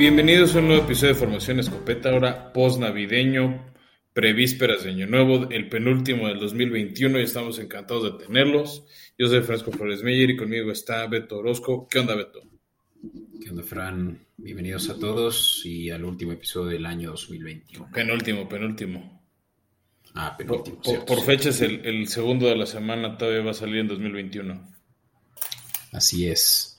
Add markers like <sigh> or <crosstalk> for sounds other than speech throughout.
Bienvenidos a un nuevo episodio de Formación Escopeta, ahora post-navideño, prevísperas de Año Nuevo, el penúltimo del 2021 y estamos encantados de tenerlos. Yo soy Francisco Flores Meyer y conmigo está Beto Orozco. ¿Qué onda, Beto? ¿Qué onda, Fran? Bienvenidos a todos y al último episodio del año 2021. Penúltimo, penúltimo. Ah, penúltimo. Por, por, fechas, el, el segundo de la semana todavía va a salir en 2021. Así es.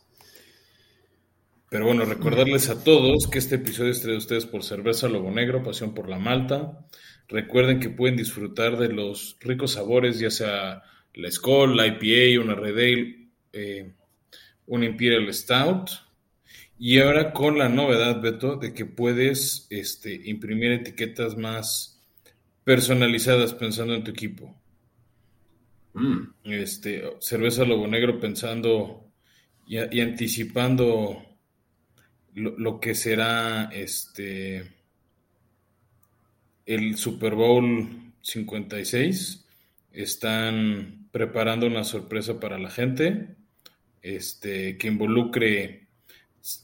Pero bueno, recordarles a todos que este episodio es traído a ustedes por Cerveza Lobo Negro, Pasión por la Malta. Recuerden que pueden disfrutar de los ricos sabores, ya sea la Skoll, la IPA, una Red Ale, eh, un Imperial Stout. Y ahora con la novedad, Beto, de que puedes este, imprimir etiquetas más personalizadas pensando en tu equipo. Mm. Este, cerveza Lobo Negro pensando y, y anticipando lo, que será este el Super Bowl 56. Están preparando una sorpresa para la gente este, que involucre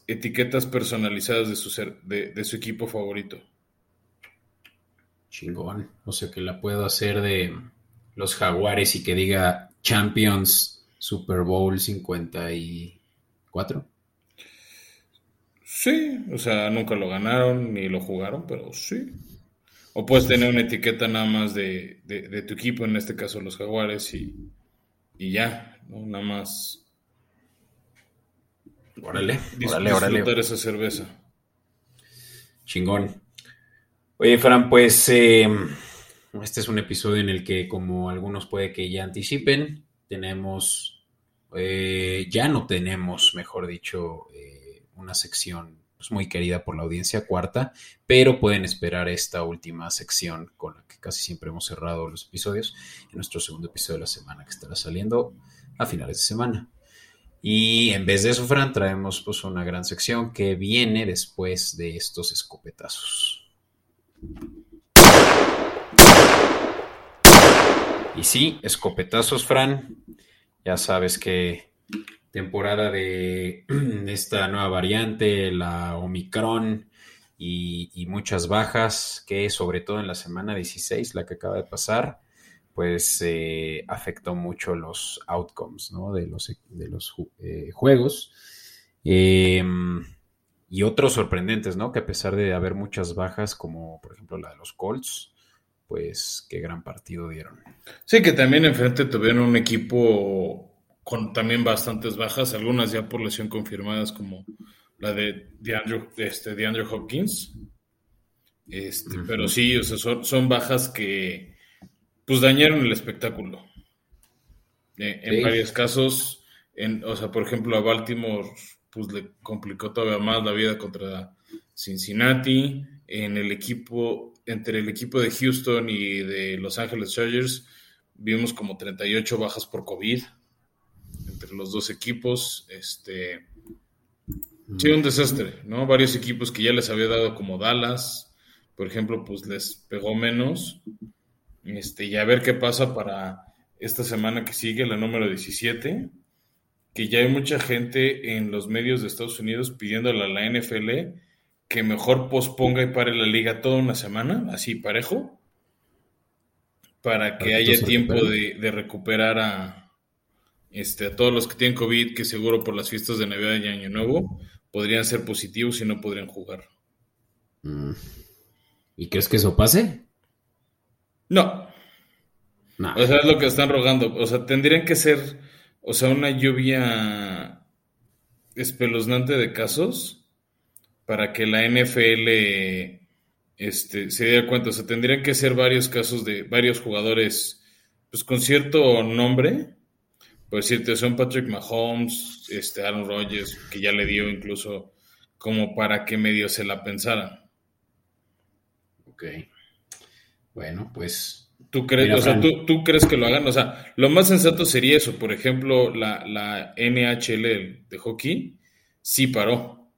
etiquetas personalizadas de su, ser, de, de su equipo favorito. Chingón. O sea que la puedo hacer de los jaguares y que diga Champions Super Bowl 54. Sí, o sea, nunca lo ganaron ni lo jugaron, pero sí. O puedes tener una etiqueta nada más de, de, de tu equipo, en este caso los jaguares, y, y ya, ¿no? nada más. Órale, dis órale, disfrutar órale. esa cerveza. Chingón. Oye, Fran, pues eh, este es un episodio en el que, como algunos puede que ya anticipen, tenemos, eh, ya no tenemos, mejor dicho, eh, una sección pues, muy querida por la audiencia cuarta, pero pueden esperar esta última sección con la que casi siempre hemos cerrado los episodios en nuestro segundo episodio de la semana que estará saliendo a finales de semana. Y en vez de eso, Fran, traemos pues una gran sección que viene después de estos escopetazos. Y sí, escopetazos, Fran. Ya sabes que temporada de <clears throat> esta nueva variante, la Omicron y, muchas bajas, que sobre todo en la semana 16, la que acaba de pasar, pues eh, afectó mucho los outcomes ¿no? de los, de los eh, juegos. Eh, y otros sorprendentes, ¿no? Que a pesar de haber muchas bajas, como por ejemplo la de los Colts, pues qué gran partido dieron. Sí, que también enfrente tuvieron un equipo con también bastantes bajas, algunas ya por lesión confirmadas, como la de DeAndre, este, DeAndre Hopkins. Este, uh -huh. Pero sí, o sea, son, son, bajas que pues dañaron el espectáculo. Eh, en sí. varios casos, en, o sea, por ejemplo, a Baltimore pues le complicó todavía más la vida contra Cincinnati. En el equipo, entre el equipo de Houston y de Los Ángeles Chargers, vimos como 38 bajas por COVID entre los dos equipos. Este, sí, un desastre, ¿no? Varios equipos que ya les había dado como Dallas, por ejemplo, pues les pegó menos. Este, y a ver qué pasa para esta semana que sigue, la número 17 que ya hay mucha gente en los medios de Estados Unidos pidiéndole a la NFL que mejor posponga y pare la liga toda una semana, así parejo, para que haya tiempo de, de, recuperar a, este, a todos los que tienen COVID, que seguro por las fiestas de Navidad y Año Nuevo podrían ser positivos y no podrían jugar. Mm. ¿Y crees que eso pase? No. Nah. O sea, es lo que están rogando. O sea, tendrían que ser o sea, una lluvia espeluznante de casos para que la NFL este, se diera cuenta. O sea, tendrían que ser varios casos de varios jugadores pues con cierto nombre. Por decirte, son Patrick Mahomes, este, Aaron Rodgers, que ya le dio incluso como para que medio se la pensaran. Ok. Bueno, pues ¿Tú crees, o sea, ¿tú, ¿tú, crees que lo hagan? O sea, lo más sensato sería eso. Por ejemplo, la, la NHL de hockey sí paró.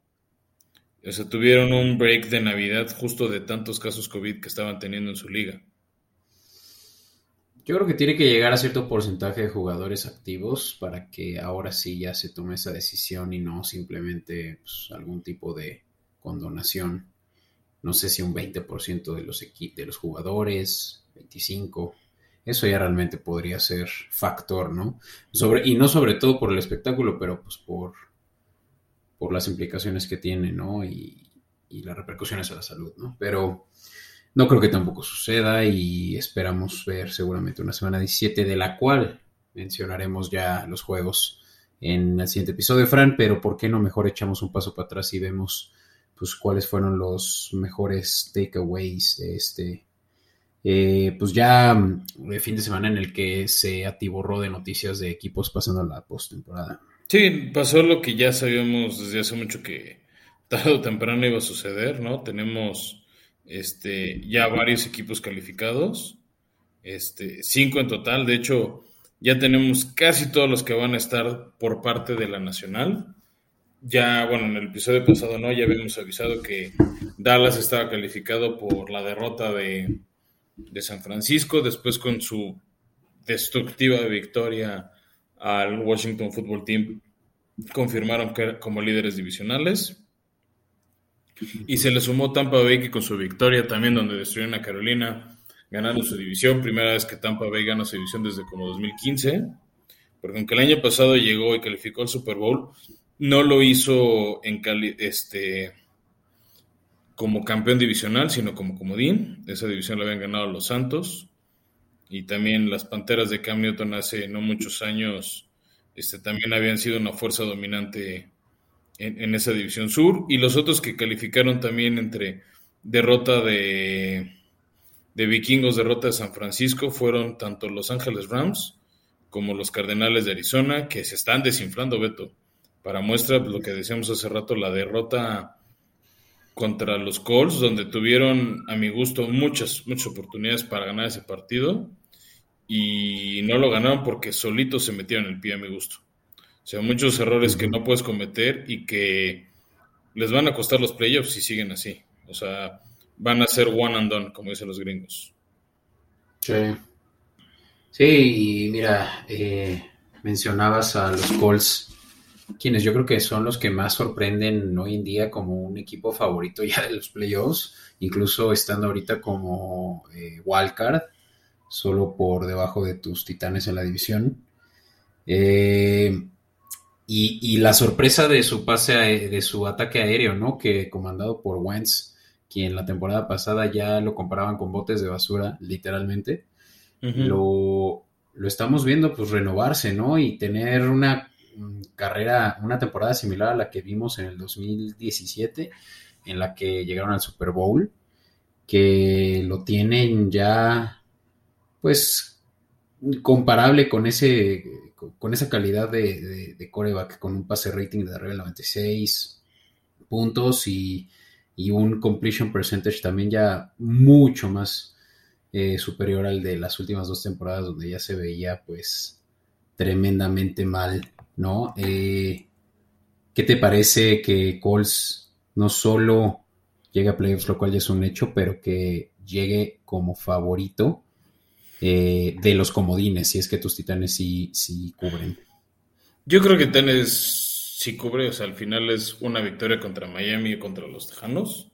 O sea, tuvieron un break de Navidad justo de tantos casos COVID que estaban teniendo en su liga. Yo creo que tiene que llegar a cierto porcentaje de jugadores activos para que ahora sí ya se tome esa decisión y no simplemente pues, algún tipo de con donación. No sé si un 20% de los, de los jugadores, 25%. Eso ya realmente podría ser factor, ¿no? Y no sobre todo por el espectáculo, pero pues por, por las implicaciones que tiene, ¿no? Y las repercusiones a la salud, ¿no? Pero no creo que tampoco suceda y esperamos ver seguramente una semana 17 de la cual mencionaremos ya los juegos en el siguiente episodio, Fran, pero ¿por qué no mejor echamos un paso para atrás y vemos pues cuáles fueron los mejores takeaways de este eh, pues ya mm, fin de semana en el que se atiborró de noticias de equipos pasando la postemporada. Sí, pasó lo que ya sabíamos desde hace mucho que tarde o temprano iba a suceder, ¿no? Tenemos este, ya varios equipos calificados, este, cinco en total, de hecho ya tenemos casi todos los que van a estar por parte de la Nacional. Ya, bueno, en el episodio pasado no, ya habíamos avisado que Dallas estaba calificado por la derrota de, de San Francisco, después con su destructiva victoria al Washington Football Team, confirmaron que como líderes divisionales. Y se le sumó Tampa Bay que con su victoria también donde destruyeron a Carolina, ganaron su división, primera vez que Tampa Bay gana su división desde como 2015, porque aunque el año pasado llegó y calificó al Super Bowl, no lo hizo en este como campeón divisional, sino como comodín. Esa división la habían ganado los Santos. Y también las Panteras de Cam Newton hace no muchos años este, también habían sido una fuerza dominante en, esa división sur. Y los otros que calificaron también entre derrota de, de vikingos, derrota de San Francisco, fueron tanto los Ángeles Rams como los Cardenales de Arizona, que se están desinflando, Beto. Para muestra lo que decíamos hace rato, la derrota contra los Colts, donde tuvieron, a mi gusto, muchas, muchas oportunidades para ganar ese partido y no lo ganaron porque solitos se metieron el pie a mi gusto. O sea, muchos errores que no puedes cometer y que les van a costar los playoffs si siguen así. O sea, van a ser one and done, como dicen los gringos. Sí. Sí, y mira, eh, mencionabas a los Colts, quienes yo creo que son los que más sorprenden hoy en día como un equipo favorito ya de los playoffs, incluso estando ahorita como eh, wildcard, solo por debajo de tus titanes en la división. Eh, y, la sorpresa de su pase, de su ataque aéreo, ¿no? Que comandado por Wentz, quien la temporada pasada ya lo comparaban con botes de basura, literalmente. lo, lo, estamos viendo, pues, renovarse, ¿no? Y tener una carrera, una temporada similar a la que vimos en el 2017, en la que llegaron al Super Bowl, que lo tienen ya, pues, comparable con ese con esa calidad de, de, coreback, con un pase rating de arriba del 96 puntos y, un completion percentage también ya mucho más eh, superior al de las últimas dos temporadas donde ya se veía pues tremendamente mal, ¿no? Eh, ¿Qué te parece que Colts no solo llegue a playoffs, lo cual ya es un hecho, pero que llegue como favorito eh, de los comodines, si es que tus titanes sí, sí cubren. Yo creo que Titanes sí cubre, o sea, al final es una victoria contra Miami y contra los Tejanos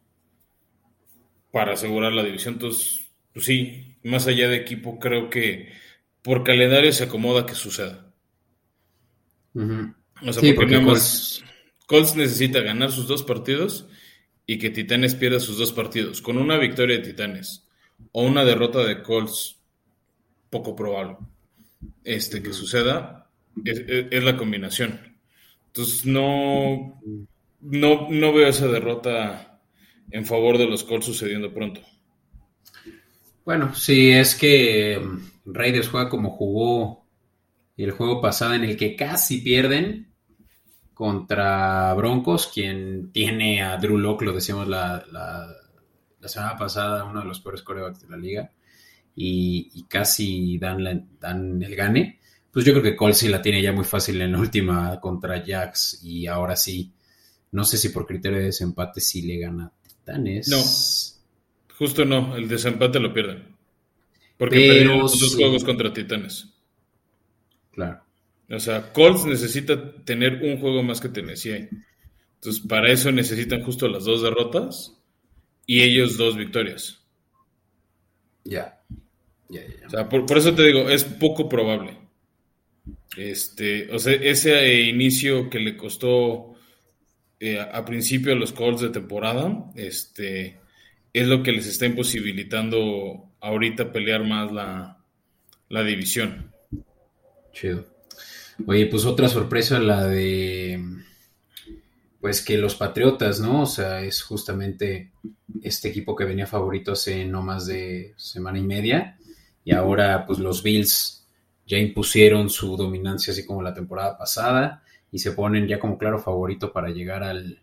para asegurar la división. Entonces, pues sí, más allá de equipo, creo que por calendario se acomoda que suceda. O sea, porque, Colts... Colts necesita ganar sus dos partidos y que Titanes pierda sus dos partidos. Con una victoria de Titanes o una derrota de Colts poco probable este, que suceda, es, la combinación. Entonces no, no, no veo esa derrota en favor de los Colts sucediendo pronto. Bueno, si es que mm, Raiders juega como jugó el juego pasado en el que casi pierden contra Broncos, quien tiene a Drew Locke, lo decíamos la, la, la semana pasada, uno de los peores corebacks de la liga y, casi dan, dan el gane, pues yo creo que Colts sí la tiene ya muy fácil en la última contra Jax y ahora sí, no sé si por criterio de desempate sí le gana Titanes. No, justo no, el desempate lo pierden. Porque perdieron los dos juegos contra Titanes. Claro. O sea, Colts necesita tener un juego más que Tennessee. Entonces, para eso necesitan justo las dos derrotas y ellos dos victorias. Ya. O sea, por, eso te digo, es poco probable. Este, o sea, ese inicio que le costó eh, a principio a los Colts de temporada, este, es lo que les está imposibilitando ahorita pelear más la, la división. Chido. Oye, pues otra sorpresa la de pues que los Patriotas, ¿no? O sea, es justamente este equipo que venía favorito hace no más de semana y media. Y ahora, pues los Bills ya impusieron su dominancia así como la temporada pasada y se ponen ya como claro favorito para llegar al,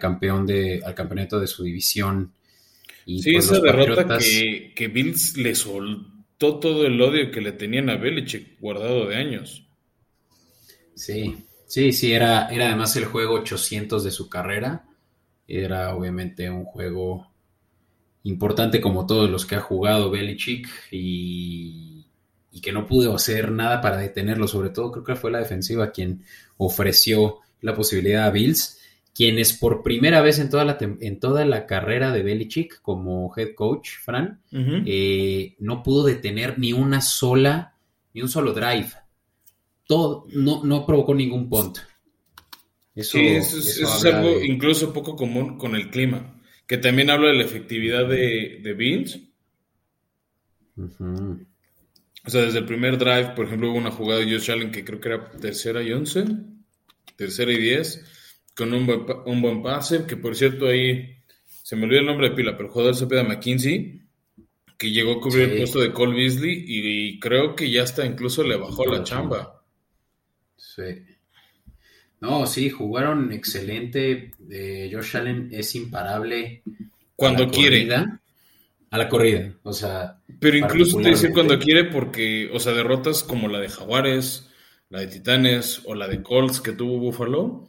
campeón de, al campeonato de su división. Y sí, pues, esa derrota que, que Bills le soltó todo el odio que le tenían a Belichick guardado de años. Sí, Sí, sí, era, era además el juego 800 de su carrera. Era obviamente un juego importante como todos los que ha jugado Belichick y, y que no pudo hacer nada para detenerlo. Sobre todo creo que fue la defensiva quien ofreció la posibilidad a Bills, quienes por primera vez en toda la, en toda la carrera de Belichick como head coach, Fran, eh, no pudo detener ni una sola, ni un solo drive no, no provocó ningún punt. Eso, sí, eso, es, algo incluso poco común con el clima, que también habla de la efectividad de, de Bills. O sea, desde el primer drive, por ejemplo, hubo una jugada de Josh Allen que creo que era tercera y once, tercera y diez, con un buen, un buen pase, que por cierto ahí se me olvidó el nombre de pila, pero jugador se pega McKinsey, que llegó a cubrir el puesto de Cole Beasley y, creo que ya hasta incluso le bajó la chamba. Sí. No, sí, jugaron excelente. Eh, Josh Allen es imparable. Cuando quiere. a la corrida, o sea. Pero incluso te dice cuando quiere porque, o sea, derrotas como la de Jaguares, la de Titanes o la de Colts que tuvo Buffalo,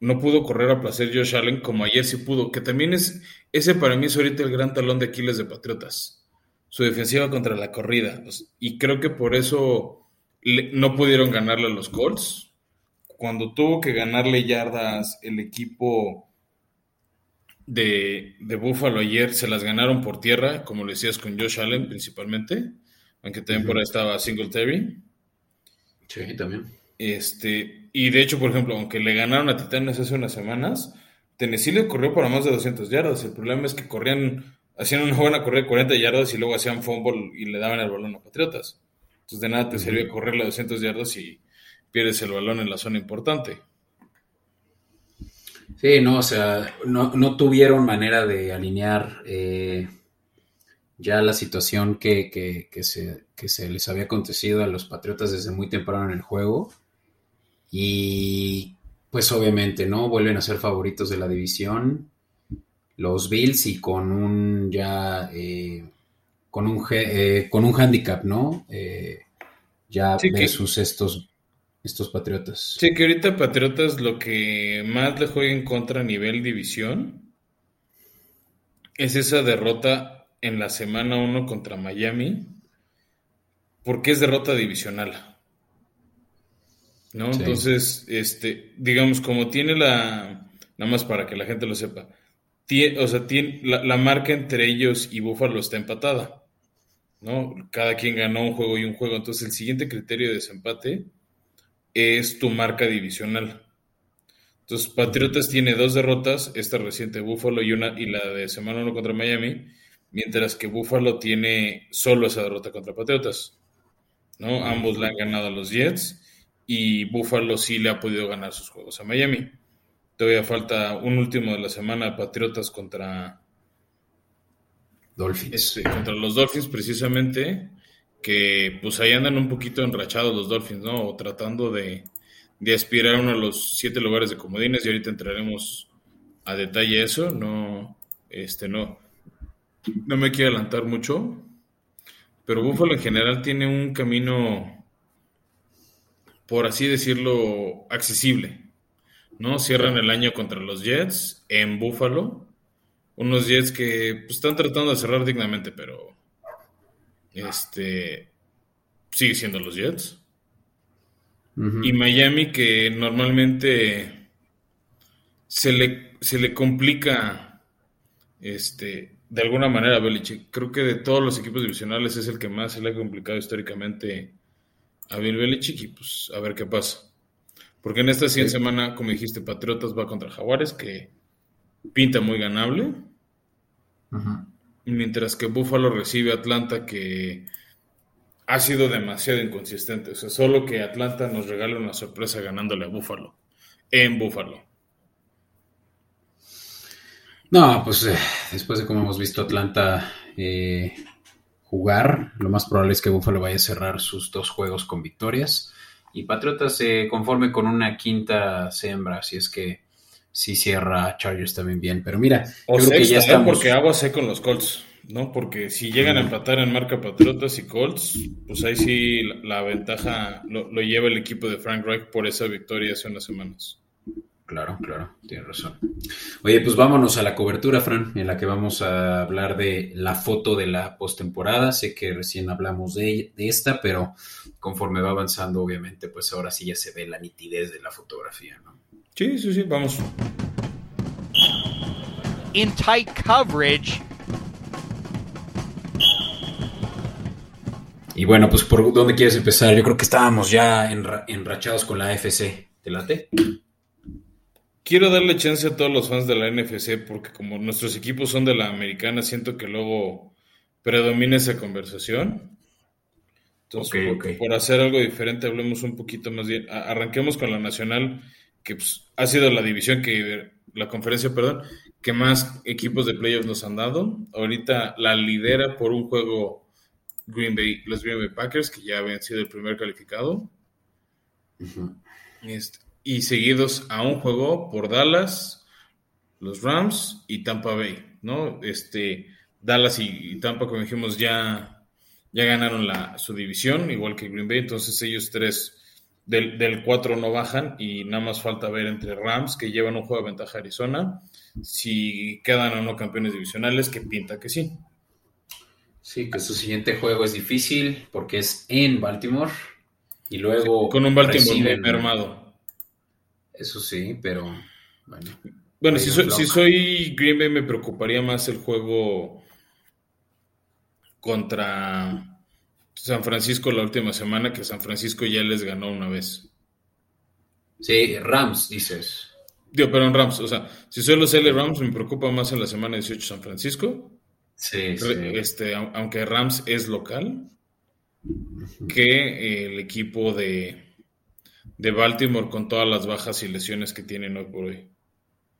no pudo correr a placer Josh Allen como ayer sí pudo, que también es, ese para mí es ahorita el gran talón de Aquiles de Patriotas, su defensiva contra la corrida. Y creo que por eso no pudieron ganarle a los Colts. Cuando tuvo que ganarle yardas el equipo de, de Buffalo ayer, se las ganaron por tierra, como lo decías con Josh Allen principalmente, aunque también por ahí estaba Singletary. Sí, también. Este, y de hecho, por ejemplo, aunque le ganaron a Titanes hace unas semanas, Tennessee le corrió para más de 200 yardas. El problema es que corrían, hacían una buena corrida de 40 yardas y luego hacían fumble y le daban el balón a Patriotas. Entonces de nada te sirve correrle a 200 yardas y pierdes el balón en la zona importante. Sí, no, o sea, no, tuvieron manera de alinear eh, ya la situación que, se, se les había acontecido a los Patriotas desde muy temprano en el juego. Y pues obviamente, ¿no? Vuelven a ser favoritos de la división. Los Bills y con un ya eh, con un, eh, con un handicap, ¿no? Ya versus estos, estos Patriotas. Sí, que ahorita Patriotas lo que más le juega en contra a nivel división es esa derrota en la semana 1 contra Miami, porque es derrota divisional. ¿No? Entonces, este, digamos, como tiene la, nada más para que la gente lo sepa, o sea, tiene, la, marca entre ellos y Buffalo está empatada. ¿no? Cada quien ganó un juego y un juego. Entonces, el siguiente criterio de desempate es tu marca divisional. Entonces, Patriotas tiene dos derrotas, esta reciente Buffalo y una y la de semana 1 contra Miami, mientras que Buffalo tiene solo esa derrota contra Patriotas. ¿no? Ambos le han ganado a los Jets y Buffalo sí le ha podido ganar sus juegos a Miami. Todavía falta un último de la semana, Patriotas contra Dolphins. contra los Dolphins precisamente, que pues ahí andan un poquito enrachados los Dolphins, ¿no? O tratando de, aspirar a uno de los siete lugares de comodines y ahorita entraremos a detalle eso, no, este, no, no me quiero adelantar mucho, pero Buffalo en general tiene un camino, por así decirlo, accesible. ¿no? Cierran el año contra los Jets en Buffalo. Unos Jets que pues, están tratando de cerrar dignamente, pero este sigue siendo los Jets. Y Miami que normalmente se le, se le complica este, de alguna manera a Belichick. Creo que de todos los equipos divisionales es el que más se le ha complicado históricamente a Bill Belichick y pues a ver qué pasa. Porque en esta 100 semana, como dijiste, Patriotas va contra Jaguares, que pinta muy ganable. Mientras que Buffalo recibe a Atlanta, que ha sido demasiado inconsistente. O sea, solo que Atlanta nos regale una sorpresa ganándole a Buffalo. En Buffalo. No, pues eh, después de cómo hemos visto Atlanta eh, jugar, lo más probable es que Buffalo vaya a cerrar sus dos juegos con victorias y Patriotas se conforme con una quinta sembra, si es que sí cierra Chargers también bien. Pero mira, o creo que ya estamos... porque agua sé con los Colts, ¿no? Porque si llegan a empatar en marca Patriotas y Colts, pues ahí sí la, ventaja lo, lo, lleva el equipo de Frank Reich por esa victoria hace unas semanas. Claro, claro, tienes razón. Oye, pues vámonos a la cobertura, Fran, en la que vamos a hablar de la foto de la postemporada. Sé que recién hablamos de, de, esta, pero conforme va avanzando, obviamente, pues ahora sí ya se ve la nitidez de la fotografía, ¿no? Sí, sí, sí, vamos. In tight coverage. Y bueno, pues por dónde quieres empezar. Yo creo que estábamos ya enrachados con la FC. ¿Te late? Quiero darle chance a todos los fans de la NFC porque como nuestros equipos son de la americana, siento que luego predomina esa conversación. Entonces, por, hacer algo diferente, hablemos un poquito más bien. Arranquemos con la nacional, que pues, ha sido la división que, la conferencia, perdón, que más equipos de playoffs nos han dado. Ahorita la lidera por un juego Green Bay, los Green Bay Packers, que ya habían sido el primer calificado. este, y seguidos a un juego por Dallas, los Rams y Tampa Bay, ¿no? Este, Dallas y, Tampa, como dijimos, ya, ya ganaron la, su división, igual que Green Bay, entonces ellos tres del, del 4 no bajan y nada más falta ver entre Rams, que llevan un juego de ventaja a Arizona, si quedan o no campeones divisionales, que pinta que sí. Sí, que su siguiente juego es difícil porque es en Baltimore y luego... con un Baltimore mermado. Eso sí, pero bueno. Bueno, si soy, si soy Green Bay me preocuparía más el juego contra San Francisco la última semana, que San Francisco ya les ganó una vez. Sí, Rams, dices. Digo, pero en Rams, o sea, si soy los L Rams, me preocupa más en la semana 18 San Francisco. Sí, sí. Este, aunque Rams es local, que el equipo de, de Baltimore con todas las bajas y lesiones que tienen hoy por hoy.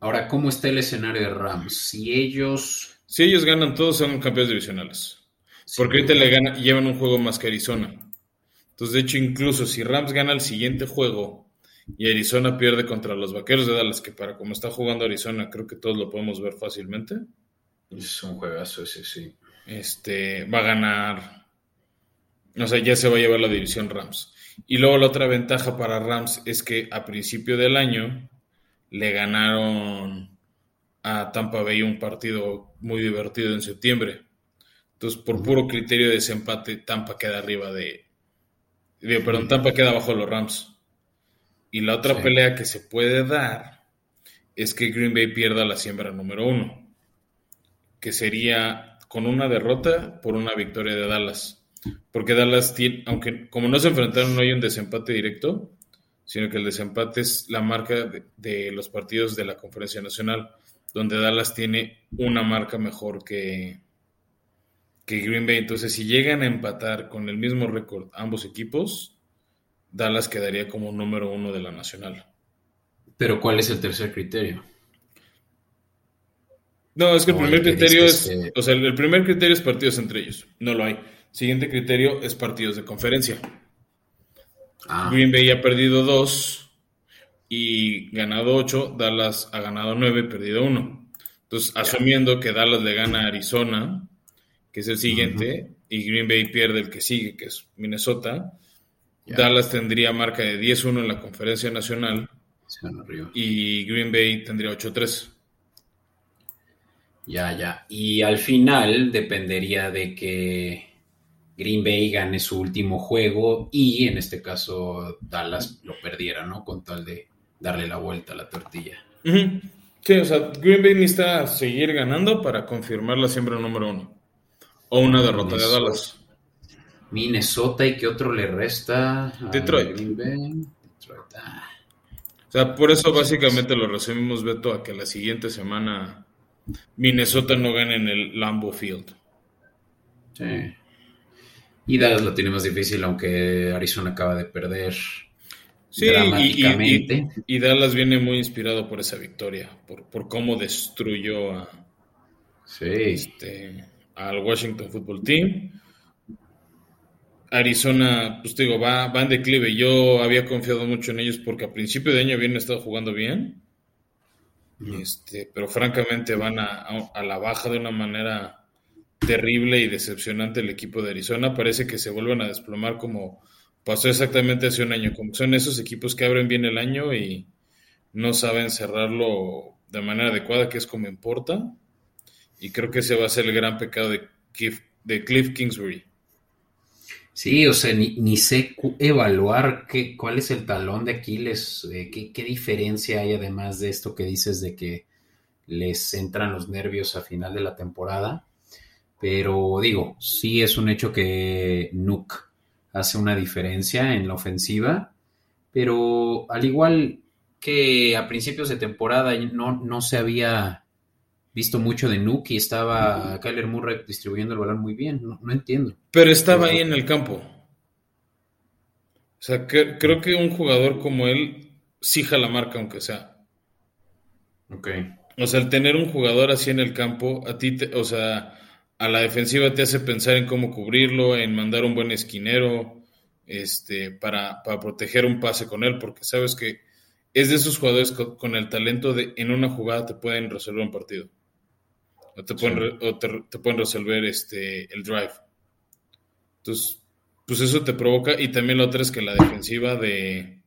Ahora, ¿cómo está el escenario de Rams? Si ellos... Si ellos ganan, todos son campeones divisionales. Porque ahorita le gana, llevan un juego más que Arizona. Entonces, de hecho, incluso si Rams gana el siguiente juego y Arizona pierde contra los Vaqueros de Dallas, que para como está jugando Arizona, creo que todos lo podemos ver fácilmente. Es un juegazo ese, sí. Este, va a ganar... O sea, ya se va a llevar la división Rams. Y luego la otra ventaja para Rams es que a principio del año le ganaron a Tampa Bay un partido muy divertido en septiembre. Entonces, por puro criterio de desempate, Tampa queda arriba de... perdón, Tampa queda abajo de los Rams. Y la otra pelea que se puede dar es que Green Bay pierda la siembra número uno, que sería con una derrota por una victoria de Dallas. Porque Dallas tiene, aunque como no se enfrentaron, no hay un desempate directo, sino que el desempate es la marca de, los partidos de la Conferencia Nacional, donde Dallas tiene una marca mejor que, que Green Bay. Entonces, si llegan a empatar con el mismo récord ambos equipos, Dallas quedaría como número uno de la Nacional. Pero, ¿cuál es el tercer criterio? No, es que el primer criterio es, o sea, el primer criterio es partidos entre ellos, no lo hay. Siguiente criterio es partidos de conferencia. Ah. Green Bay ha perdido dos y ganado ocho. Dallas ha ganado nueve, perdido uno. Entonces, asumiendo que Dallas le gana a Arizona, que es el siguiente, y Green Bay pierde el que sigue, que es Minnesota, Dallas tendría marca de 10-1 en la conferencia nacional y Green Bay tendría 8-3. Ya, ya. Y al final dependería de que Green Bay gane su último juego y en este caso Dallas lo perdiera, ¿no? Con tal de darle la vuelta a la tortilla. Sí, o sea, Green Bay necesita seguir ganando para confirmar la siembra número uno. O una derrota de. Dallas. Minnesota y qué otro le resta. Detroit. Ah, O sea, por eso básicamente lo resumimos, Beto, a que la siguiente semana Minnesota no gane en el Lambeau Field. sí. Y Dallas lo tiene más difícil, aunque Arizona acaba de perder Sí, y, y- dramáticamente. y- y Dallas viene muy inspirado por esa victoria, por, por cómo destruyó a, Sí. este, al Washington Football Team. Arizona, pues te digo, va, va en declive. Yo había confiado mucho en ellos porque a principio de año habían estado jugando bien. Este, pero francamente van a, a- a la baja de una manera terrible y decepcionante el equipo de Arizona. Parece que se vuelven a desplomar como pasó exactamente hace un año. Como son esos equipos que abren bien el año y no saben cerrarlo de manera adecuada, que es como importa. Y creo que ese va a ser el gran pecado de Cliff, de Cliff Kingsbury. Sí, o sea, ni, ni sé evaluar qué, cuál es el talón de Aquiles, eh, qué, qué diferencia hay además de esto que dices de que les entran los nervios a final de la temporada. Pero digo, sí es un hecho que Nuke hace una diferencia en la ofensiva, pero al igual que a principios de temporada no, no se había visto mucho de Nuke y estaba Kyler Murray distribuyendo el balón muy bien, no, no entiendo. Pero estaba ahí en el campo. O sea, que- creo que un jugador como él sí jala marca, aunque sea. Ok. O sea, el tener un jugador así en el campo, a ti, te- o sea, a la defensiva te hace pensar en cómo cubrirlo, en mandar un buen esquinero, este, para, para proteger un pase con él, porque sabes que es de esos jugadores co- con, el talento de en una jugada te pueden resolver un partido. O te pueden, Sí. o te, te pueden resolver este, el drive. Entonces, pues eso te provoca. Y también lo otro es que la defensiva de,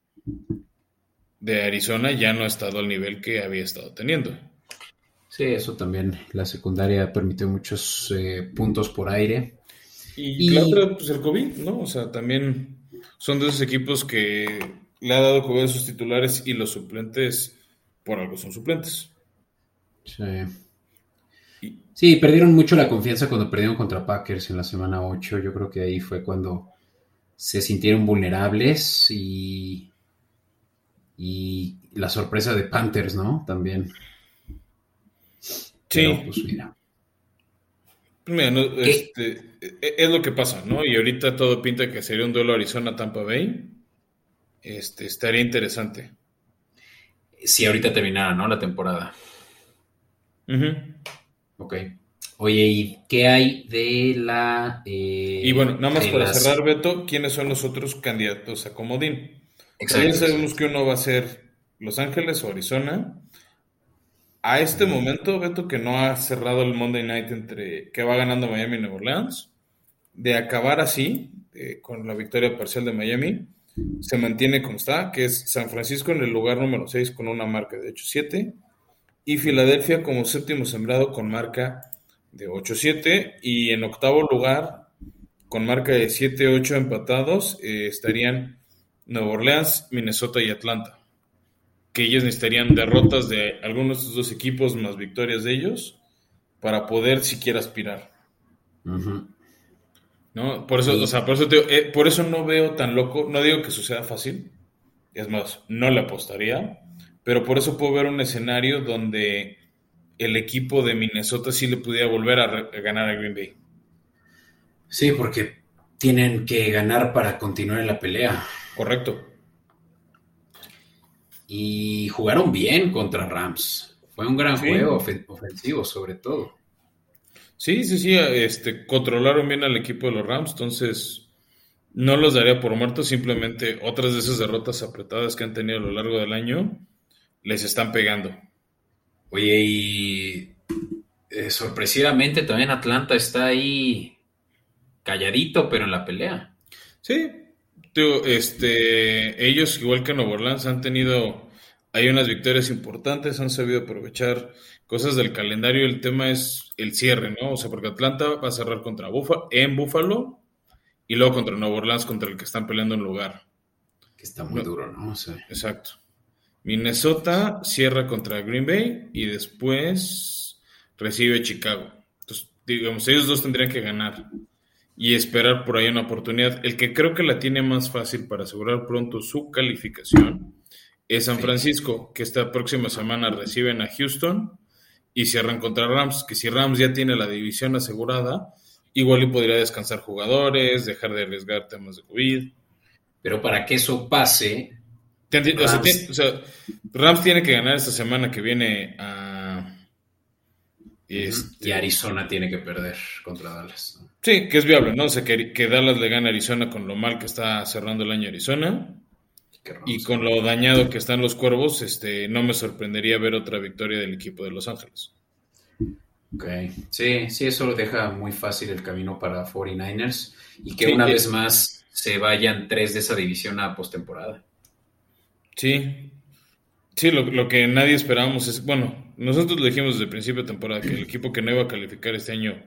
de Arizona ya no ha estado al nivel que había estado teniendo. Sí, eso también. La secundaria permitió muchos eh, puntos por aire. Y, Y- la otra, pues el COVID, ¿no? O sea, también son de esos equipos que le ha dado COVID a sus titulares y los suplentes, por algo son suplentes. Sí. Sí, perdieron mucho la confianza cuando perdieron contra Packers en la semana 8. Yo creo que ahí fue cuando se sintieron vulnerables y, y la sorpresa de Panthers, ¿no? También. Sí, Pero, pues mira. mira, no, este, e- es lo que pasa, ¿no? Y ahorita todo pinta que sería un duelo Arizona-Tampa Bay. Este, estaría interesante. Si ahorita terminara, ¿no? La temporada. Ujú. Ok. Oye, ¿y qué hay de la... eh, Y bueno, nada más para las- cerrar, Beto, ¿quiénes son los otros candidatos a comodín? Exacto, Ya sabemos que uno va a ser Los Ángeles o Arizona. A este momento, Beto, que no ha cerrado el Monday Night entre que va ganando Miami y Nueva Orleans, de acabar así, eh, con la victoria parcial de Miami, se mantiene como está, que es San Francisco en el lugar número 6 con una marca de 8-7 y Filadelfia como séptimo sembrado con marca de 8-7 y en octavo lugar con marca de 7-8 empatados eh, estarían Nueva Orleans, Minnesota y Atlanta. Que ellos necesitarían derrotas de algunos de estos dos equipos más victorias de ellos para poder siquiera aspirar. ¿no? Por eso, o sea, por eso, te digo, eh, por eso no veo tan loco, no digo que suceda fácil, es más, no le apostaría, pero por eso puedo ver un escenario donde el equipo de Minnesota sí le pudiera volver a, ganar a Green Bay. Sí, porque tienen que ganar para continuar en la pelea. Correcto. Y jugaron bien contra Rams. Fue un gran Sí. juego ofen- ofensivo, sobre todo. Sí, sí, sí, este, controlaron bien al equipo de los Rams, entonces no los daría por muertos, simplemente otras de esas derrotas apretadas que han tenido a lo largo del año les están pegando. Oye, y eh, sorpresivamente también Atlanta está ahí calladito, pero en la pelea. Sí, digo, este, ellos, igual que Nuevo Orleans, han tenido, hay unas victorias importantes, han sabido aprovechar cosas del calendario. El tema es el cierre, ¿no? O sea, porque Atlanta va a cerrar contra Bufa en Buffalo y luego contra Nuevo Orleans, contra el que están peleando en lugar. Que está muy No. duro, ¿no? O sea, Exacto. Minnesota cierra contra Green Bay y después recibe Chicago. Entonces, digamos, ellos dos tendrían que ganar y esperar por ahí una oportunidad. El que creo que la tiene más fácil para asegurar pronto su calificación es San Francisco, que esta próxima semana reciben a Houston y cierran contra Rams, que si Rams ya tiene la división asegurada, igual y podría descansar jugadores, dejar de arriesgar temas de COVID. Pero para que eso pase, Rams, tiene que ganar esta semana que viene a. Este, y Arizona tiene que perder contra Dallas. Sí, que es viable, ¿no? O sea, que, que, Dallas le gane a Arizona con lo mal que está cerrando el año Arizona. Y con lo dañado que están los cuervos, este, no me sorprendería ver otra victoria del equipo de Los Ángeles. Ok, sí, sí, eso lo deja muy fácil el camino para 49ers y que una vez más se vayan tres de esa división a postemporada. Sí, sí, lo, que nadie esperábamos es, bueno, nosotros lo dijimos desde el principio de temporada, que el equipo que no iba a calificar este año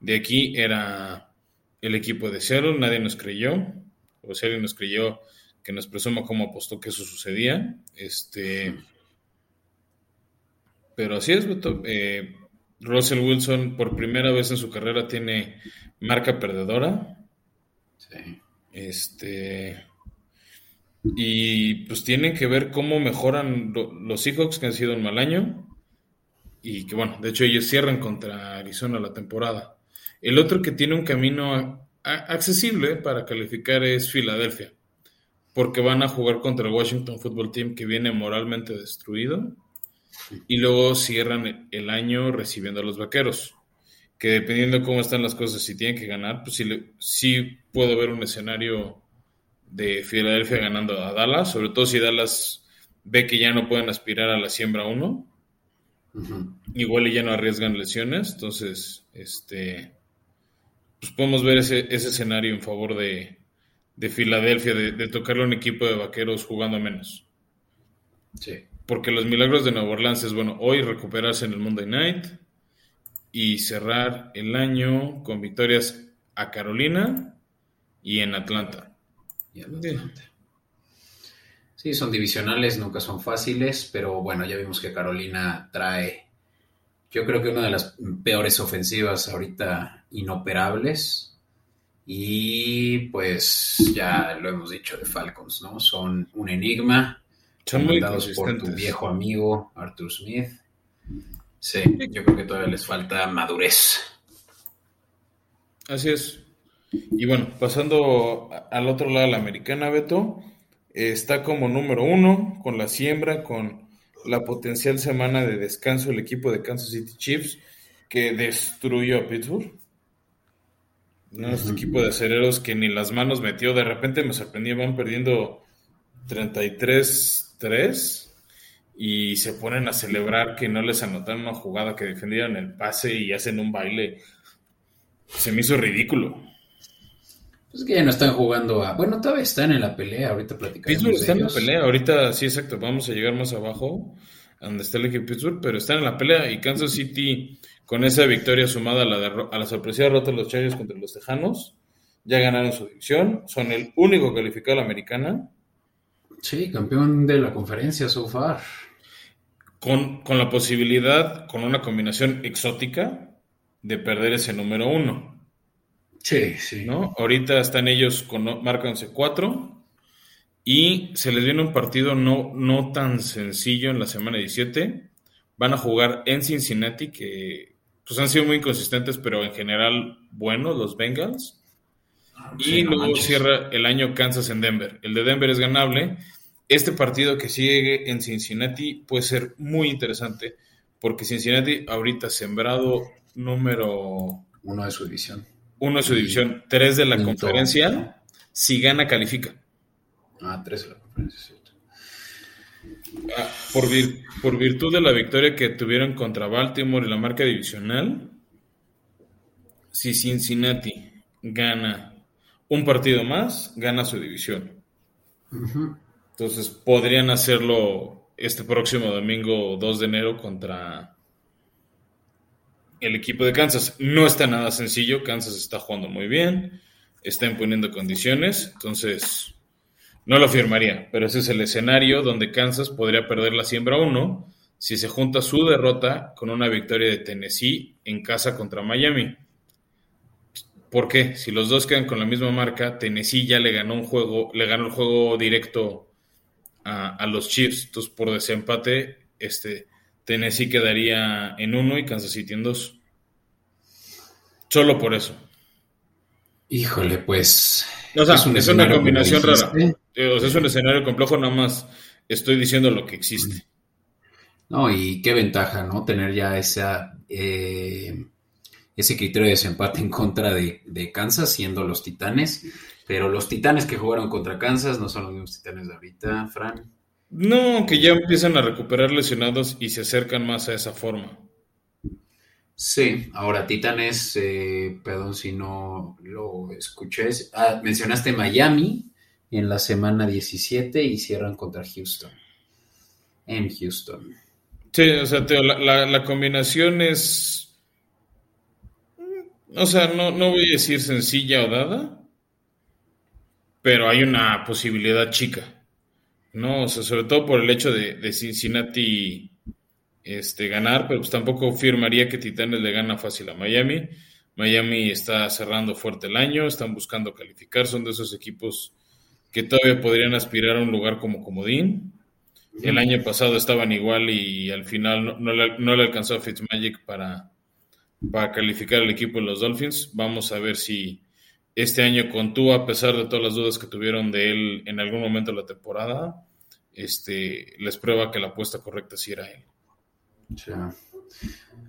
de aquí era el equipo de Seattle, nadie nos creyó, o Seattle nos creyó que nos presuma cómo apostó que eso sucedía, este... Pero así es, Beto. Eh, Russell Wilson por primera vez en su carrera tiene marca perdedora. Sí. Este. Y pues tienen que ver cómo mejoran los Seahawks, que han sido un mal año. Y que bueno, de hecho ellos cierran contra Arizona la temporada. El otro que tiene un camino accesible para calificar es Filadelfia. Porque van a jugar contra el Washington Football Team que viene moralmente destruido. Y luego cierran el año recibiendo a los vaqueros. Que dependiendo de cómo están las cosas, si tienen que ganar, pues sí, sí puedo ver un escenario de Filadelfia ganando a Dallas, sobre todo si Dallas ve que ya no pueden aspirar a la siembra 1. Igual y ya no arriesgan lesiones, entonces, este, pues podemos ver ese, escenario en favor de, Filadelfia, de, tocarle a un equipo de vaqueros jugando menos. Sí. Porque los milagros de Nueva Orleans es, bueno, hoy recuperarse en el Monday Night y cerrar el año con victorias a Carolina y en Atlanta. Sí, son divisionales, nunca son fáciles, pero bueno, ya vimos que Carolina trae, yo creo que una de las peores ofensivas ahorita inoperables. Y pues ya lo hemos dicho de Falcons, ¿no? Son un enigma. Son muy por tu viejo amigo Arthur Smith. Sí, yo creo que todavía les falta madurez. Así es. Y bueno, pasando al otro lado, la americana, Beto, está como número uno con la siembra, con la potencial semana de descanso el equipo de Kansas City Chiefs, que destruyó a Pittsburgh. ¿no? Este equipo de acereros que ni las manos metió, de repente me sorprendía, van perdiendo 33-3 y se ponen a celebrar que no les anotaron una jugada que defendieron el pase y hacen un baile. Se me hizo ridículo. Pues que ya no están jugando a. Bueno, todavía están en la pelea, ahorita platicamos. Pittsburgh está en la pelea, ahorita sí, exacto. Vamos a llegar más abajo, donde está el equipo Pittsburgh, pero están en la pelea y Kansas City, con esa victoria sumada a la, a la sorpresiva derrota de los Chargers contra los Tejanos, ya ganaron su división, son el único calificado a la americana. Sí, campeón de la conferencia so far. Con, con la posibilidad, con una combinación exótica, de perder ese número uno. Sí, sí. ¿no? Ahorita están ellos con marca 11-4 y se les viene un partido no, no tan sencillo en la semana 17. Van a jugar en Cincinnati, que pues han sido muy inconsistentes, pero en general buenos los Bengals. Ah, y luego cierra el año Kansas en Denver. El de Denver es ganable. Este partido que sigue en Cincinnati puede ser muy interesante porque Cincinnati ahorita sembrado número uno de su división uno de su división, tres de la conferencia. Si gana, califica. Ah, tres de la conferencia, cierto. Ah, por, por virtud de la victoria que tuvieron contra Baltimore y la marca divisional, si Cincinnati gana un partido más, gana su división. Entonces podrían hacerlo este próximo domingo 2 de enero contra el equipo de Kansas. No está nada sencillo, Kansas está jugando muy bien, está imponiendo condiciones, entonces No lo firmaría, pero ese es el escenario donde Kansas podría perder la siembra 1 si se junta su derrota con una victoria de Tennessee en casa contra Miami. ¿Por qué? Si los dos quedan con la misma marca, Tennessee ya le ganó un juego, le ganó el juego directo a, a los Chiefs. Entonces, por desempate, este, Tennessee quedaría en uno y Kansas City en dos. Solo por eso. Híjole, pues. O sea, es, una combinación rara. Eh, o sea, es un escenario complejo, nada más estoy diciendo lo que existe. No, y qué ventaja, ¿no? Tener ya esa, eh, ese criterio de desempate en contra de, de, Kansas, siendo los Titanes. Pero los Titanes que jugaron contra Kansas no son los mismos Titanes de ahorita, Fran. No, que ya empiezan a recuperar lesionados y se acercan más a esa forma. Sí, ahora Titanes, eh, perdón si no lo escuché, ah, mencionaste Miami en la semana 17 y cierran contra Houston. En Houston. Sí, o sea, la, la, combinación es, o sea, no, no voy a decir sencilla o dada, pero hay una posibilidad chica. ¿no? O sea, sobre todo por el hecho de, Cincinnati este, ganar, pero pues tampoco firmaría que Titanes le gana fácil a Miami. Miami está cerrando fuerte el año, están buscando calificar, son de esos equipos que todavía podrían aspirar a un lugar como comodín. El año pasado estaban igual y al final no, le, alcanzó a Fitzmagic para, para calificar el equipo de los Dolphins. Vamos a ver si este año con tú, a pesar de todas las dudas que tuvieron de él en algún momento de la temporada, este, les prueba que la apuesta correcta sí era él.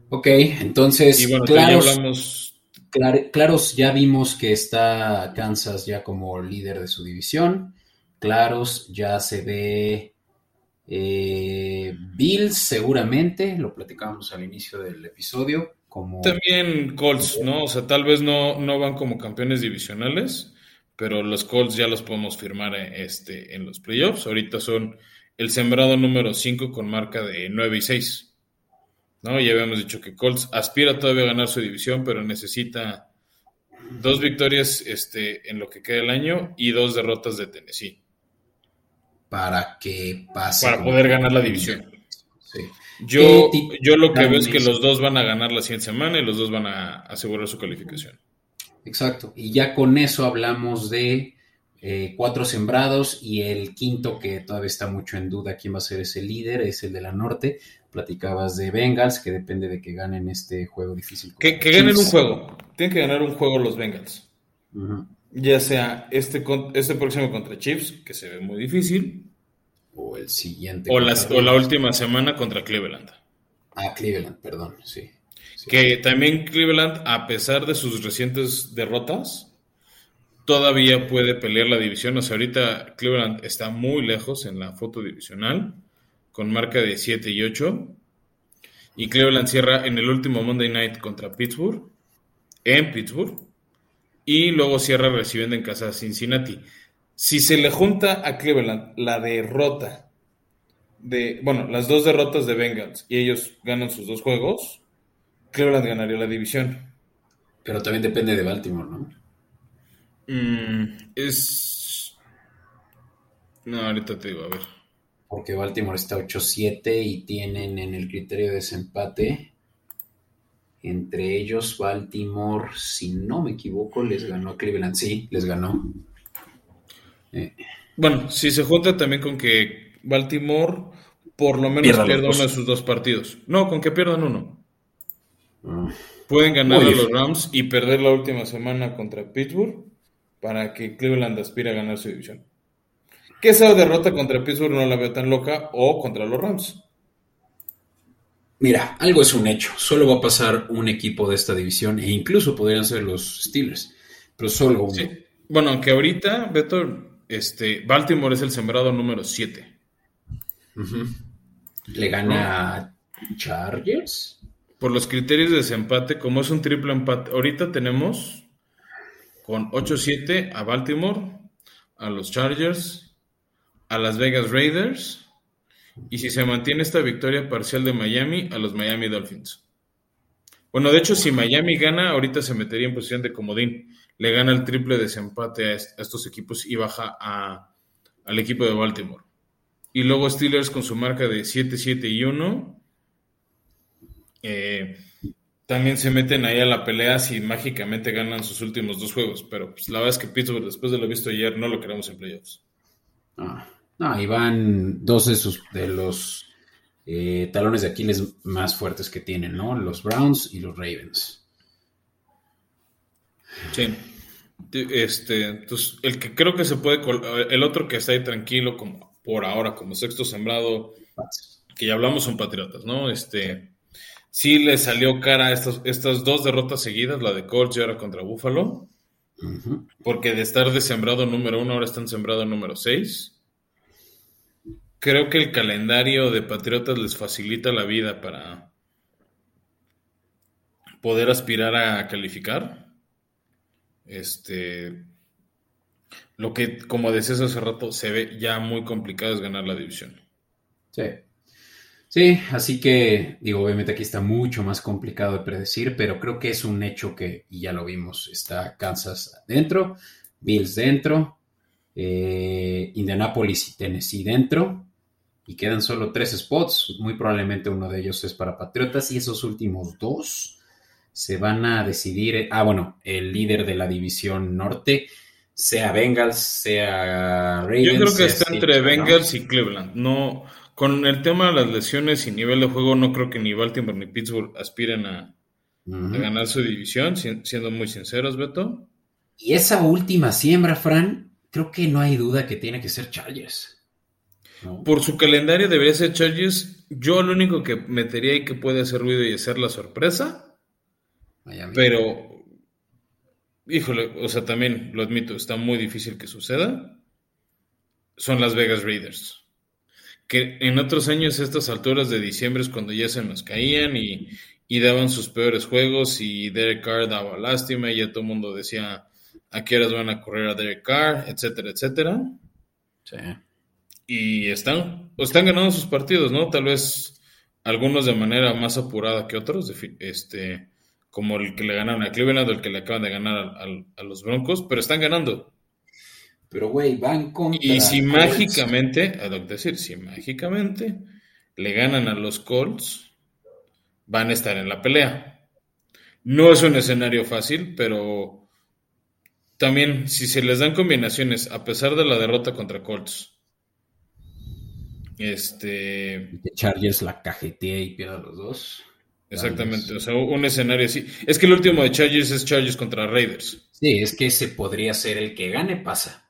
Ok, entonces, claros, claros, ya vimos que está Kansas ya como líder de su división. Claros, ya se ve eh, Bills seguramente, lo platicábamos al inicio del episodio. Como... También Colts, ¿no? O sea, tal vez no, no van como campeones divisionales, pero los Colts ya los podemos firmar eh, este, en los playoffs. Ahorita son el sembrado número 5 con marca de 9 y 6. ¿No? Ya habíamos dicho que Colts aspira todavía a ganar su división, pero necesita dos victorias este, en lo que queda el año y dos derrotas de Tennessee. Para que pase. Para poder ganar la división. Yo, yo lo que veo es que los dos van a ganar la siguiente semana y los dos van a asegurar su calificación. Exacto. Y ya con eso hablamos de eh, cuatro sembrados y el quinto que todavía está mucho en duda quién va a ser ese líder es el de la norte. Platicabas de Bengals, que depende de que ganen este juego difícil. Que, ganen un juego. Tienen que ganar un juego los Bengals. Ya sea este, este próximo contra Chiefs, que se ve muy difícil. O el siguiente. O, o la última semana contra Cleveland. Ah, Cleveland, perdón, sí. Que también Cleveland, a pesar de sus recientes derrotas, todavía puede pelear la división. O sea, ahorita Cleveland está muy lejos en la foto divisional, con marca de 7 y 8. Y Cleveland cierra en el último Monday Night contra Pittsburgh, en Pittsburgh. Y luego cierra recibiendo en casa a Cincinnati. Si se le junta a Cleveland la derrota de, bueno, las dos derrotas de Bengals y ellos ganan sus dos juegos, Cleveland ganaría la división. Pero también depende de Baltimore, ¿no? Mm, es. No, ahorita te digo, a ver. Porque Baltimore está 8-7 y tienen en el criterio de desempate. Entre ellos, Baltimore, si no me equivoco, les ganó a Cleveland. Sí, les ganó. Eh. Bueno, si se junta también con que Baltimore por lo menos pierda uno de sus dos partidos. No, con que pierdan uno. Pueden ganar a los Rams y perder la última semana contra Pittsburgh para que Cleveland aspire a ganar su división. Que esa derrota contra Pittsburgh no la veo tan loca o contra los Rams. Mira, algo es un hecho. Solo va a pasar un equipo de esta división e incluso podrían ser los Steelers, pero solo uno. Bueno, aunque ahorita, Beto, este, Baltimore es el sembrado número 7. Le gana a Chargers por los criterios de desempate, como es un triple empate, ahorita tenemos con 8-7 a Baltimore, a los Chargers, a Las Vegas Raiders, y si se mantiene esta victoria parcial de Miami, a los Miami Dolphins. Bueno, de hecho, si Miami gana, ahorita se metería en posición de comodín. Le gana el triple desempate a, estos equipos y baja a, al equipo de Baltimore. Y luego Steelers con su marca de 7-7 y 1. Eh, también se meten ahí a la pelea si mágicamente ganan sus últimos dos juegos. Pero pues, la verdad es que Pittsburgh, después de lo visto ayer, no lo queremos en playoffs. Ah, no, ahí van dos de, sus, de los eh, talones de Aquiles más fuertes que tienen, ¿no? Los Browns y los Ravens. Sí. Este, entonces, el que creo que se puede, el otro que está ahí tranquilo como por ahora, como sexto sembrado, que ya hablamos son Patriotas, ¿no? Este, sí le salió cara estas, estas dos derrotas seguidas, la de Colts y ahora contra Buffalo, porque de estar de sembrado número uno, ahora están sembrado número seis. Creo que el calendario de Patriotas les facilita la vida para poder aspirar a calificar. Este, lo que, como decías hace rato, se ve ya muy complicado es ganar la división. Sí. Sí, así que digo, obviamente aquí está mucho más complicado de predecir, pero creo que es un hecho que, y ya lo vimos, está Kansas dentro, Bills dentro, eh, Indianapolis y Tennessee dentro, y quedan solo tres spots, muy probablemente uno de ellos es para Patriotas, y esos últimos dos se van a decidir, ah, bueno, el líder de la división norte, sea Bengals, sea Ravens. Yo creo que está entre Bengals y Cleveland. No, con el tema de las lesiones y nivel de juego, no creo que ni Baltimore ni Pittsburgh aspiren a, ganar su división, siendo muy sinceros, Beto. Y esa última siembra, Fran, creo que no hay duda que tiene que ser Chargers. Por su calendario debería ser Chargers. Yo lo único que metería y que puede hacer ruido y hacer la sorpresa pero, híjole, o sea, también lo admito, está muy difícil que suceda. Son las Vegas Raiders. Que en otros años, estas alturas de diciembre es cuando ya se nos caían y, daban sus peores juegos y Derek Carr daba lástima y ya todo el mundo decía a qué horas van a correr a Derek Carr, etcétera, etcétera. Sí. Y están, están ganando sus partidos, ¿no? Tal vez algunos de manera más apurada que otros. Este, como el que le ganaron a Cleveland o el que le acaban de ganar a, los Broncos, pero están ganando. Pero, güey, van contra... Y si mágicamente, a decir, si mágicamente le ganan a los Colts, van a estar en la pelea. No es un escenario fácil, pero también si se les dan combinaciones, a pesar de la derrota contra Colts, este... Chargers la cajetea y pierda los dos. Exactamente, o sea, un escenario así. Es que el último de Chargers es Chargers contra Raiders. Sí, es que ese podría ser el que gane, pasa.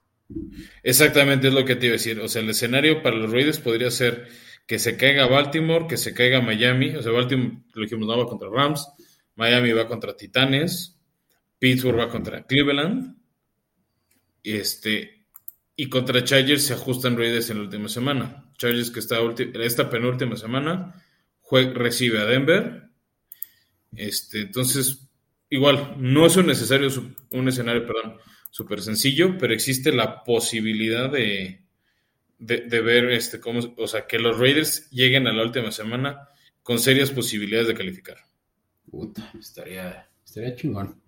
Exactamente, es lo que te iba a decir. O sea, el escenario para los Raiders podría ser que se caiga Baltimore, que se caiga Miami. O sea, Baltimore, lo dijimos, no va contra Rams. Miami va contra Titanes. Pittsburgh va contra Cleveland. Y este, y contra Chargers se ajustan Raiders en la última semana. Chargers que está esta penúltima semana recibe a Denver este, entonces, igual, no es un necesario, un escenario, perdón, súper sencillo, pero existe la posibilidad de, de, ver este, cómo, o sea, que los Raiders lleguen a la última semana con serias posibilidades de calificar. Puta, estaría, estaría chingón.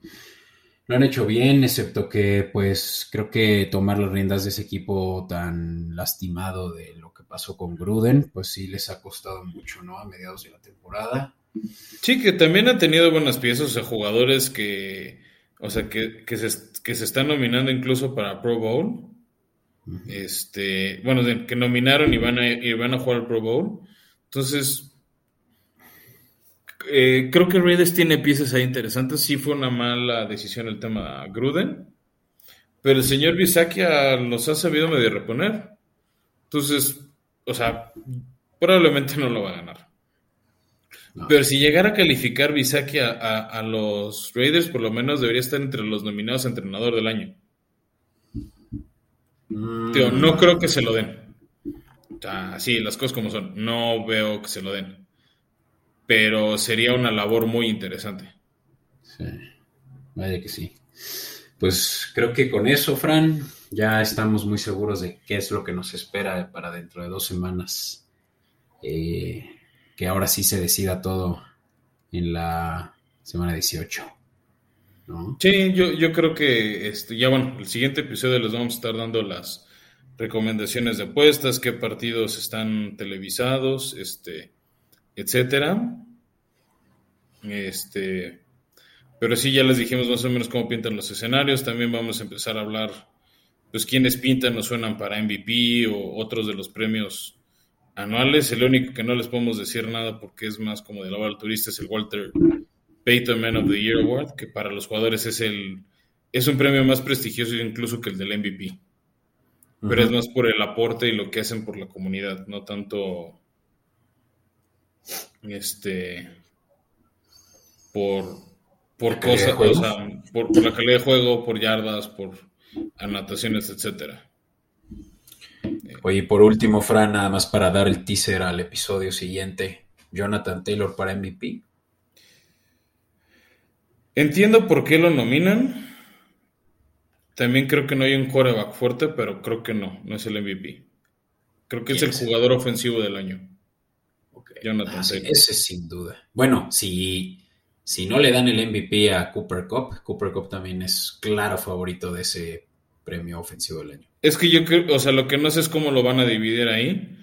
Lo han hecho bien, excepto que, pues, creo que tomar las riendas de ese equipo tan lastimado de lo que pasó con Gruden, pues sí les ha costado mucho, ¿no? A mediados de la temporada. Sí, que también ha tenido buenas piezas, o sea, jugadores que, o sea, que, que, se, que se están nominando incluso para Pro Bowl. Este, bueno, que nominaron y van a, y van a jugar al Pro Bowl. Entonces, eh, creo que Raiders tiene piezas ahí interesantes. Sí fue una mala decisión el tema Gruden, pero el señor Bisakia los ha sabido medio reponer. Entonces, o sea, probablemente no lo va a ganar. Pero si llegara a calificar Bisaki a, los Raiders, por lo menos debería estar entre los nominados a entrenador del año. Mm. no creo que se lo den. O sí, las cosas como son. No veo que se lo den. Pero sería una labor muy interesante. Sí, vaya que sí. Pues creo que con eso, Fran, ya estamos muy seguros de qué es lo que nos espera para dentro de dos semanas. Eh, que ahora sí se decida todo en la semana 18. Sí, yo, yo creo que este, ya bueno, el siguiente episodio les vamos a estar dando las recomendaciones de apuestas, qué partidos están televisados, este, etcétera. Este, pero sí, ya les dijimos más o menos cómo pintan los escenarios. También vamos a empezar a hablar, pues, quiénes pintan o suenan para MVP o otros de los premios anuales. El único que no les podemos decir nada porque es más como de la al turista es el Walter Payton Man of the Year Award, que para los jugadores es el es un premio más prestigioso incluso que el del MVP. Pero es más por el aporte y lo que hacen por la comunidad, no tanto este por por cosas, o sea, por, por, la calidad de juego, por yardas, por anotaciones, etcétera. Oye, por último, Fran, nada más para dar el teaser al episodio siguiente, Jonathan Taylor para MVP. Entiendo por qué lo nominan. También creo que no hay un coreback fuerte, pero creo que no, no es el MVP. Creo que es el jugador ofensivo del año. Jonathan ah, Taylor. ese sin duda. Bueno, si, si no le dan el MVP a Cooper Cup, Cooper Cup también es claro favorito de ese premio ofensivo del año. Es que yo creo, o sea, lo que no sé es cómo lo van a dividir ahí,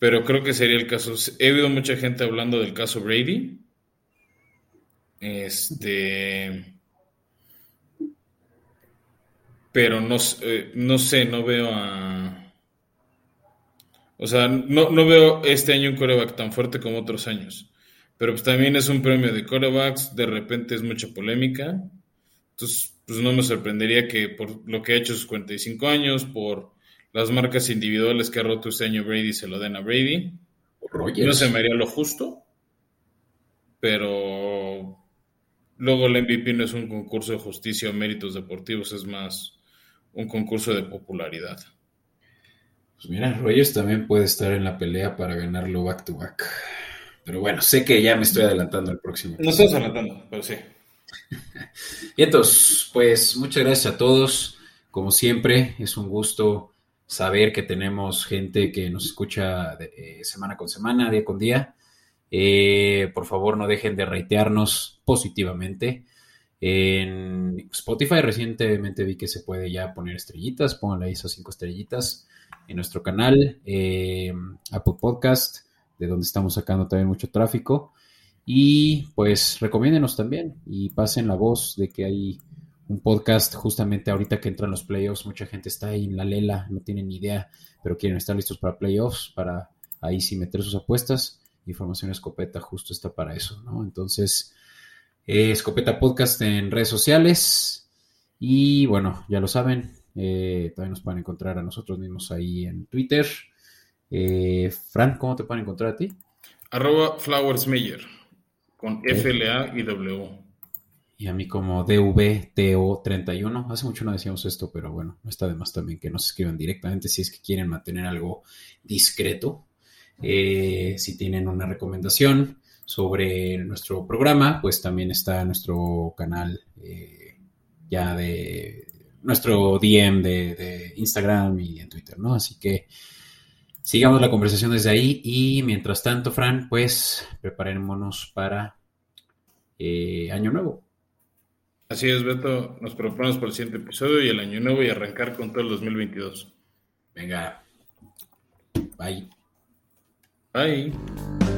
pero creo que sería el caso. He oído mucha gente hablando del caso Brady. Este. Pero no, eh, no sé, no veo a. O sea, no, no veo este año un coreback tan fuerte como otros años. Pero pues también es un premio de corebacks, de repente es mucha polémica. Entonces, pues no me sorprendería que por lo que ha hecho sus 45 años, por las marcas individuales que ha roto este año Brady, se lo den a Brady. No se me haría lo justo, pero luego el MVP no es un concurso de justicia o méritos deportivos, es más un concurso de popularidad. Pues mira, Rogers también puede estar en la pelea para ganarlo back to back. Pero bueno, sé que ya me estoy adelantando al próximo. No estás adelantando, pero sí. <laughs> Y entonces, pues muchas gracias a todos. Como siempre, es un gusto saber que tenemos gente que nos escucha eh, semana con semana, día con día. Eh, por favor, no dejen de reitearnos positivamente. En Spotify recientemente vi que se puede ya poner estrellitas, pónganle ahí esas cinco estrellitas en nuestro canal, eh, Apple Podcast, de donde estamos sacando también mucho tráfico. Y pues recomiéndenos también y pasen la voz de que hay un podcast justamente ahorita que entran los playoffs. Mucha gente está ahí en la lela, no tienen ni idea, pero quieren estar listos para playoffs, para ahí sí meter sus apuestas. Información Escopeta justo está para eso, ¿no? Entonces, eh, Escopeta Podcast en redes sociales. Y bueno, ya lo saben, eh, también nos pueden encontrar a nosotros mismos ahí en Twitter. Eh, Fran, ¿cómo te pueden encontrar a ti? Arroba Flowersmeyer con FLA y W. Y a mí como DVTO31. Hace mucho no decíamos esto, pero bueno, no está de más también que nos escriban directamente si es que quieren mantener algo discreto. Eh, si tienen una recomendación sobre nuestro programa, pues también está nuestro canal eh, ya de nuestro DM de, de, Instagram y en Twitter, ¿no? Así que sigamos la conversación desde ahí y mientras tanto, Fran, pues preparémonos para eh, Año Nuevo. Así es, Beto. Nos proponemos para el siguiente episodio y el Año Nuevo y arrancar con todo el 2022. Venga. Bye. Bye.